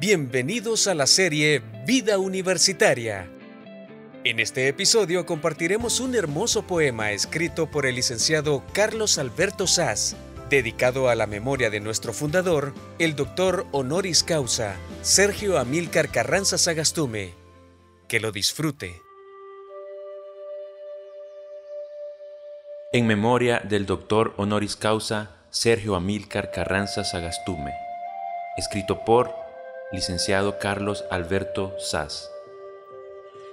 Bienvenidos a la serie Vida Universitaria. En este episodio compartiremos un hermoso poema escrito por el licenciado Carlos Alberto Sass, dedicado a la memoria de nuestro fundador, el doctor honoris causa, Sergio Amílcar Carranza Sagastume. Que lo disfrute. En memoria del doctor honoris causa Sergio Amílcar Carranza Sagastume, escrito por licenciado Carlos Alberto Sass.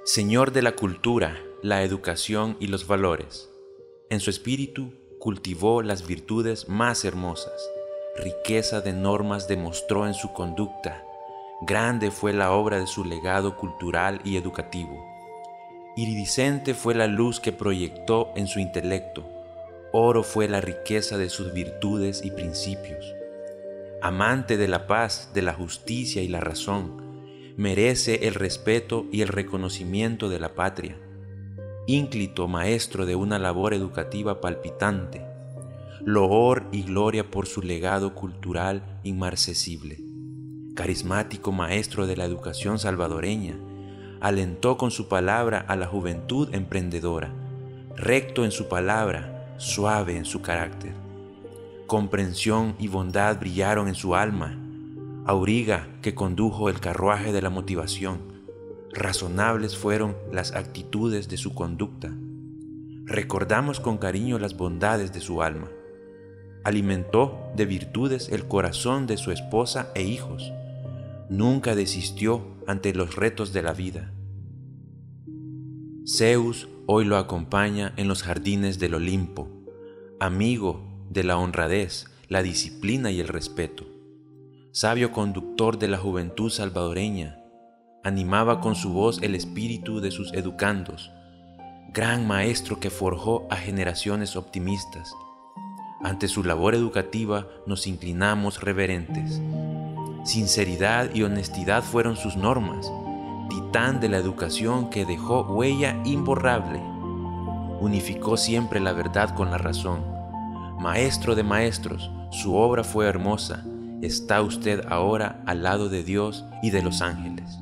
Señor de la cultura, la educación y los valores, en su espíritu cultivó las virtudes más hermosas, riqueza de normas demostró en su conducta, grande fue la obra de su legado cultural y educativo, iridiscente fue la luz que proyectó en su intelecto, oro fue la riqueza de sus virtudes y principios amante de la paz, de la justicia y la razón, merece el respeto y el reconocimiento de la patria. Ínclito maestro de una labor educativa palpitante, loor y gloria por su legado cultural inmarcesible. Carismático maestro de la educación salvadoreña, alentó con su palabra a la juventud emprendedora, recto en su palabra, suave en su carácter comprensión y bondad brillaron en su alma, auriga que condujo el carruaje de la motivación, razonables fueron las actitudes de su conducta. Recordamos con cariño las bondades de su alma. Alimentó de virtudes el corazón de su esposa e hijos. Nunca desistió ante los retos de la vida. Zeus hoy lo acompaña en los jardines del Olimpo, amigo de la honradez, la disciplina y el respeto. Sabio conductor de la juventud salvadoreña, animaba con su voz el espíritu de sus educandos, gran maestro que forjó a generaciones optimistas. Ante su labor educativa nos inclinamos reverentes. Sinceridad y honestidad fueron sus normas, titán de la educación que dejó huella imborrable. Unificó siempre la verdad con la razón Maestro de maestros, su obra fue hermosa, está usted ahora al lado de Dios y de los ángeles.